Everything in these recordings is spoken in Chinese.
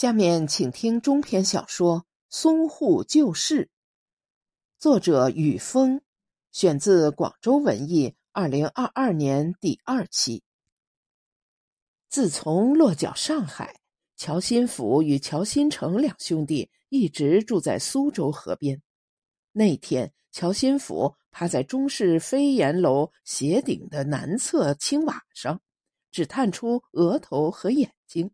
下面请听中篇小说《淞沪旧事》，作者雨峰，选自广州文艺二零二二年第二期。自从落脚上海，乔新甫与乔新成两兄弟一直住在苏州河边。那天，乔新甫趴在中式飞檐楼斜顶的南侧青瓦上，只探出额头和眼睛。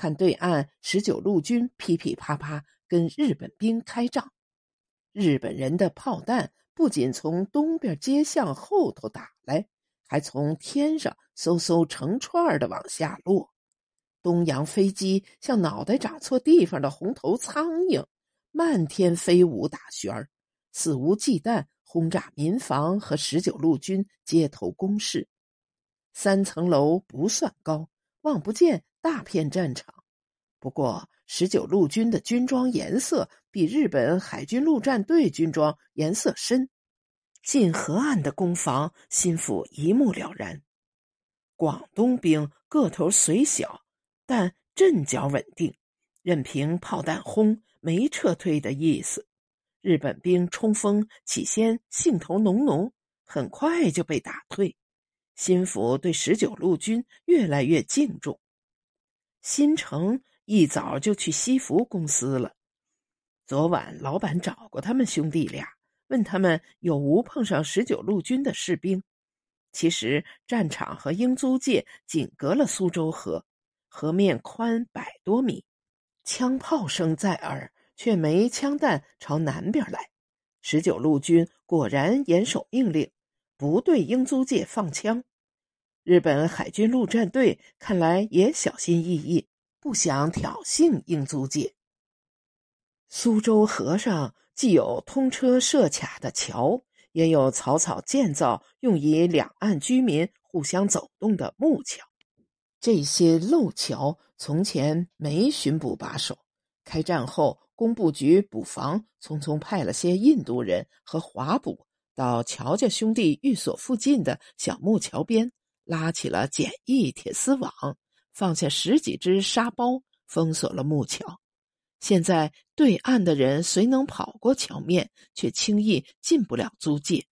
看对岸十九路军噼噼啪啪跟日本兵开仗，日本人的炮弹不仅从东边街巷后头打来，还从天上嗖嗖成串的往下落。东洋飞机像脑袋长错地方的红头苍蝇，漫天飞舞打旋儿，肆无忌惮轰炸民房和十九路军街头工事。三层楼不算高，望不见。大片战场，不过十九路军的军装颜色比日本海军陆战队军装颜色深。近河岸的攻防，心腹一目了然。广东兵个头虽小，但阵脚稳定，任凭炮弹轰，没撤退的意思。日本兵冲锋起先兴头浓浓，很快就被打退。心腹对十九路军越来越敬重。新城一早就去西服公司了。昨晚老板找过他们兄弟俩，问他们有无碰上十九路军的士兵。其实战场和英租界仅隔了苏州河，河面宽百多米，枪炮声在耳，却没枪弹朝南边来。十九路军果然严守命令，不对英租界放枪。日本海军陆战队看来也小心翼翼，不想挑衅英租界。苏州河上既有通车设卡的桥，也有草草建造用以两岸居民互相走动的木桥。这些漏桥从前没巡捕把守，开战后工部局补防，匆匆派了些印度人和华捕到乔家兄弟寓所附近的小木桥边。拉起了简易铁丝网，放下十几只沙包，封锁了木桥。现在对岸的人虽能跑过桥面，却轻易进不了租界。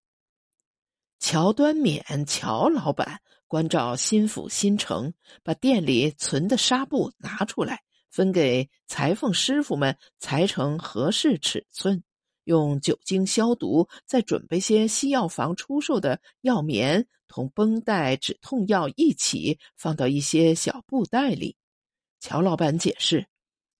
乔端冕，乔老板关照新府新城，把店里存的纱布拿出来，分给裁缝师傅们裁成合适尺寸。用酒精消毒，再准备些西药房出售的药棉同绷带、止痛药一起放到一些小布袋里。乔老板解释：“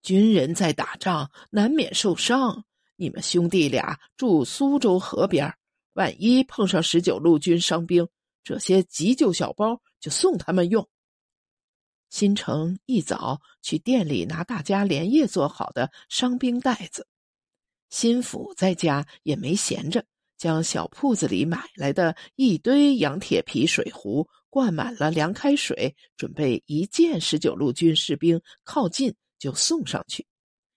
军人在打仗，难免受伤。你们兄弟俩住苏州河边，万一碰上十九路军伤兵，这些急救小包就送他们用。”新城一早去店里拿大家连夜做好的伤兵袋子。心腹在家也没闲着，将小铺子里买来的一堆洋铁皮水壶灌满了凉开水，准备一见十九路军士兵靠近就送上去。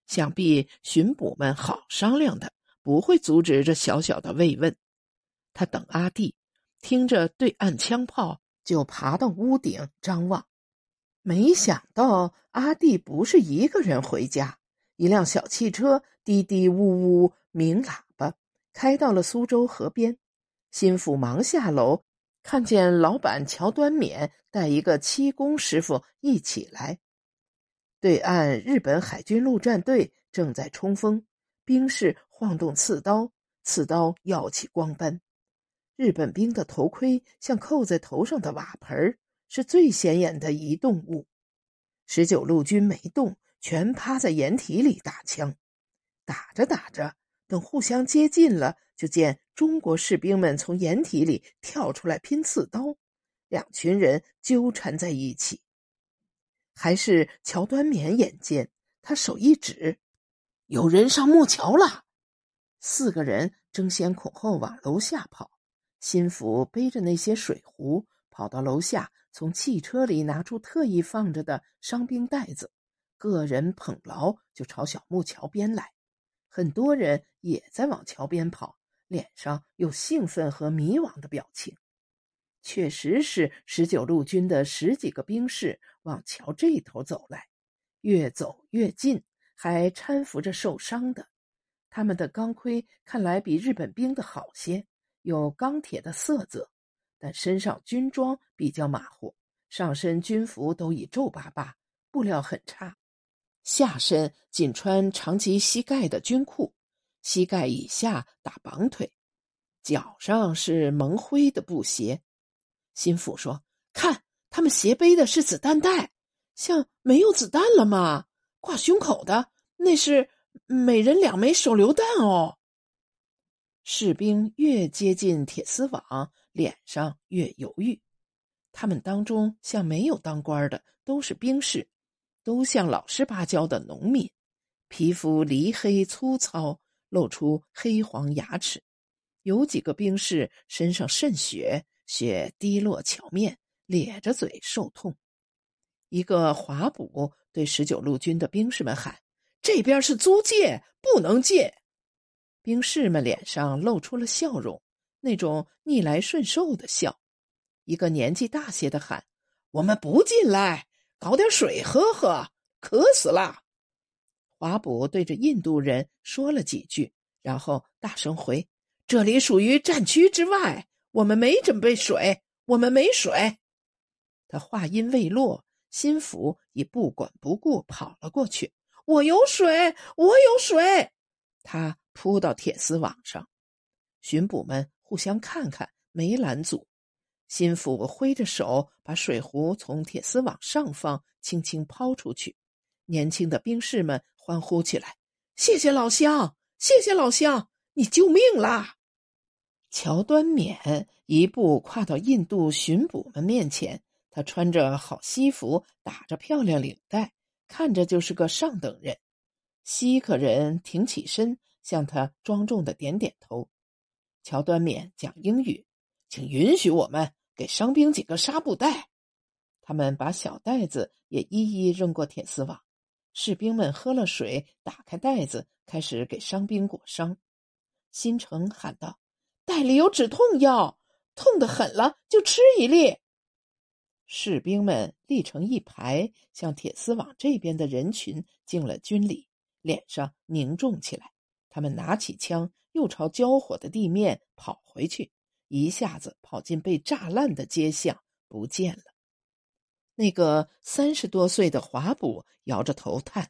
想必巡捕们好商量的，不会阻止这小小的慰问。他等阿弟，听着对岸枪炮，就爬到屋顶张望。没想到阿弟不是一个人回家。一辆小汽车嘀嘀呜呜鸣喇叭，开到了苏州河边。心腹忙下楼，看见老板乔端冕带一个漆工师傅一起来。对岸日本海军陆战队正在冲锋，兵士晃动刺刀，刺刀耀起光斑。日本兵的头盔像扣在头上的瓦盆是最显眼的一动物。十九路军没动。全趴在掩体里打枪，打着打着，等互相接近了，就见中国士兵们从掩体里跳出来拼刺刀，两群人纠缠在一起。还是乔端冕眼尖，他手一指，有人上木桥了。四个人争先恐后往楼下跑。心腹背着那些水壶，跑到楼下，从汽车里拿出特意放着的伤兵袋子。个人捧牢，就朝小木桥边来。很多人也在往桥边跑，脸上有兴奋和迷惘的表情。确实是十九路军的十几个兵士往桥这头走来，越走越近，还搀扶着受伤的。他们的钢盔看来比日本兵的好些，有钢铁的色泽，但身上军装比较马虎，上身军服都已皱巴巴，布料很差。下身仅穿长及膝盖的军裤，膝盖以下打绑腿，脚上是蒙灰的布鞋。心腹说：“看，他们斜背的是子弹袋，像没有子弹了吗？挂胸口的那是每人两枚手榴弹哦。”士兵越接近铁丝网，脸上越犹豫。他们当中像没有当官的，都是兵士。都像老实巴交的农民，皮肤黧黑粗糙，露出黑黄牙齿。有几个兵士身上渗血，血滴落桥面，咧着嘴受痛。一个华补对十九路军的兵士们喊：“这边是租界，不能进。”兵士们脸上露出了笑容，那种逆来顺受的笑。一个年纪大些的喊：“我们不进来。”搞点水喝喝，渴死了。华补对着印度人说了几句，然后大声回：“这里属于战区之外，我们没准备水，我们没水。”他话音未落，心腹已不管不顾跑了过去：“我有水，我有水！”他扑到铁丝网上，巡捕们互相看看，没拦阻。心腹挥着手，把水壶从铁丝网上方轻轻抛出去。年轻的兵士们欢呼起来：“谢谢老乡，谢谢老乡，你救命啦！”乔端冕一步跨到印度巡捕们面前，他穿着好西服，打着漂亮领带，看着就是个上等人。西克人挺起身，向他庄重的点点头。乔端冕讲英语：“请允许我们。”给伤兵几个纱布袋，他们把小袋子也一一扔过铁丝网。士兵们喝了水，打开袋子，开始给伤兵裹伤。新城喊道：“袋里有止痛药，痛得很了就吃一粒。”士兵们立成一排，向铁丝网这边的人群敬了军礼，脸上凝重起来。他们拿起枪，又朝交火的地面跑回去。一下子跑进被炸烂的街巷，不见了。那个三十多岁的华补摇着头叹：“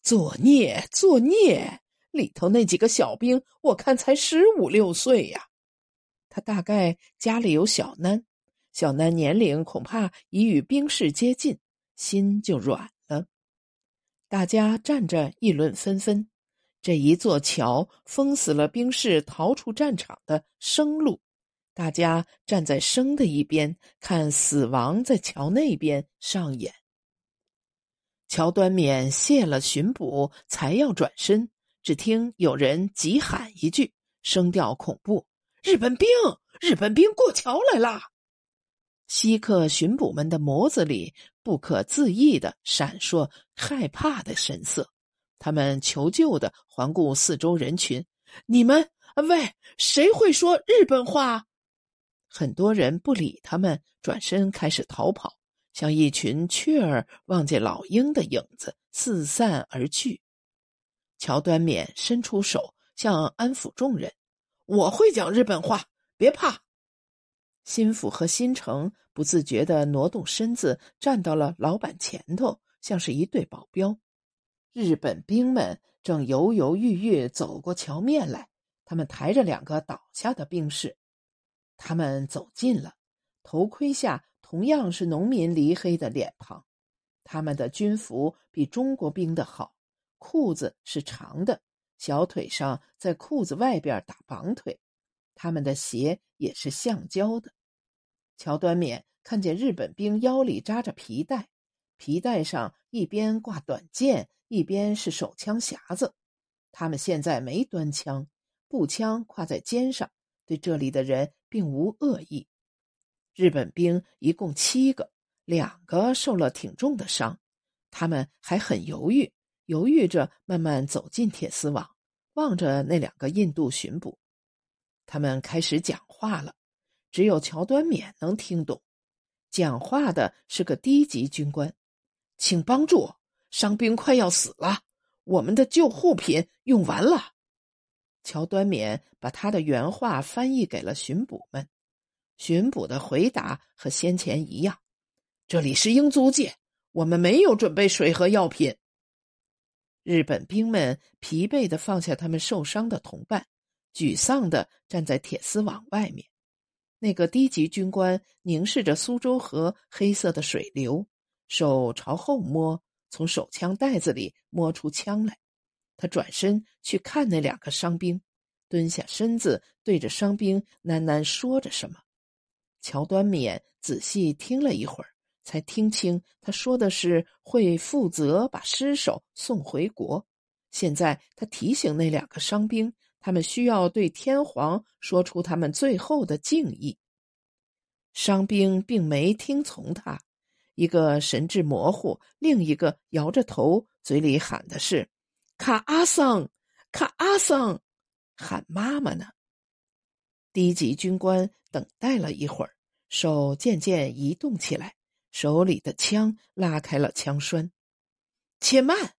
作孽，作孽！里头那几个小兵，我看才十五六岁呀。他大概家里有小囡，小囡年龄恐怕已与兵士接近，心就软了。”大家站着议论纷纷。这一座桥封死了兵士逃出战场的生路。大家站在生的一边，看死亡在桥那边上演。乔端冕谢了巡捕，才要转身，只听有人急喊一句，声调恐怖：“日本兵！日本兵过桥来啦！”西客巡捕们的眸子里不可自抑的闪烁害怕的神色，他们求救的环顾四周人群：“你们，喂，谁会说日本话？”很多人不理他们，转身开始逃跑，像一群雀儿望见老鹰的影子，四散而去。乔端冕伸出手，想安抚众人：“我会讲日本话，别怕。”新府和新城不自觉地挪动身子，站到了老板前头，像是一对保镖。日本兵们正犹犹豫豫走过桥面来，他们抬着两个倒下的兵士。他们走近了，头盔下同样是农民黧黑的脸庞。他们的军服比中国兵的好，裤子是长的，小腿上在裤子外边打绑腿。他们的鞋也是橡胶的。乔端冕看见日本兵腰里扎着皮带，皮带上一边挂短剑，一边是手枪匣子。他们现在没端枪，步枪挎在肩上。对这里的人并无恶意。日本兵一共七个，两个受了挺重的伤，他们还很犹豫，犹豫着慢慢走进铁丝网，望着那两个印度巡捕。他们开始讲话了，只有乔端冕能听懂。讲话的是个低级军官，请帮助，伤兵快要死了，我们的救护品用完了。乔端冕把他的原话翻译给了巡捕们，巡捕的回答和先前一样：“这里是英租界，我们没有准备水和药品。”日本兵们疲惫的放下他们受伤的同伴，沮丧的站在铁丝网外面。那个低级军官凝视着苏州河黑色的水流，手朝后摸，从手枪袋子里摸出枪来。他转身去看那两个伤兵，蹲下身子对着伤兵喃喃说着什么。乔端冕仔细听了一会儿。才听清他说的是会负责把尸首送回国。现在他提醒那两个伤兵，他们需要对天皇说出他们最后的敬意。伤兵并没听从他，一个神志模糊，另一个摇着头，嘴里喊的是“卡阿桑，卡阿桑”，喊妈妈呢。低级军官等待了一会儿，手渐渐移动起来。手里的枪拉开了枪栓，且慢！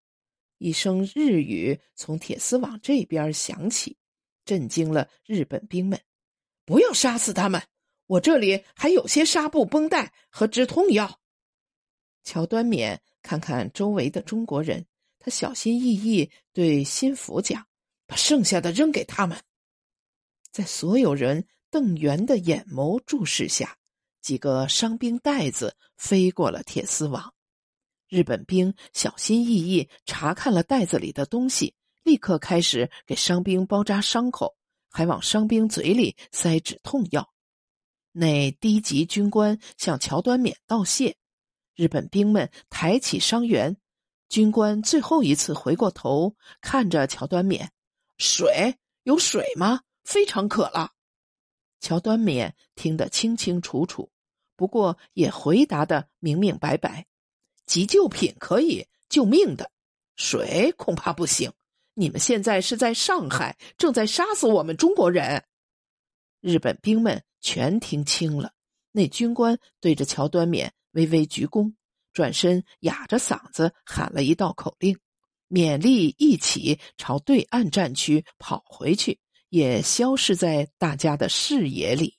一声日语从铁丝网这边响起，震惊了日本兵们。不要杀死他们！我这里还有些纱布、绷带和止痛药。乔端冕看看周围的中国人，他小心翼翼对心腹讲：“把剩下的扔给他们。”在所有人瞪圆的眼眸注视下。几个伤兵袋子飞过了铁丝网，日本兵小心翼翼查看了袋子里的东西，立刻开始给伤兵包扎伤口，还往伤兵嘴里塞止痛药。那低级军官向乔端冕道谢，日本兵们抬起伤员，军官最后一次回过头看着乔端冕：“水有水吗？非常渴了。”乔端冕听得清清楚楚，不过也回答的明明白白：“急救品可以救命的，水恐怕不行。你们现在是在上海，正在杀死我们中国人。”日本兵们全听清了。那军官对着乔端冕微微鞠躬，转身哑着嗓子喊了一道口令，勉力一起朝对岸战区跑回去。也消失在大家的视野里。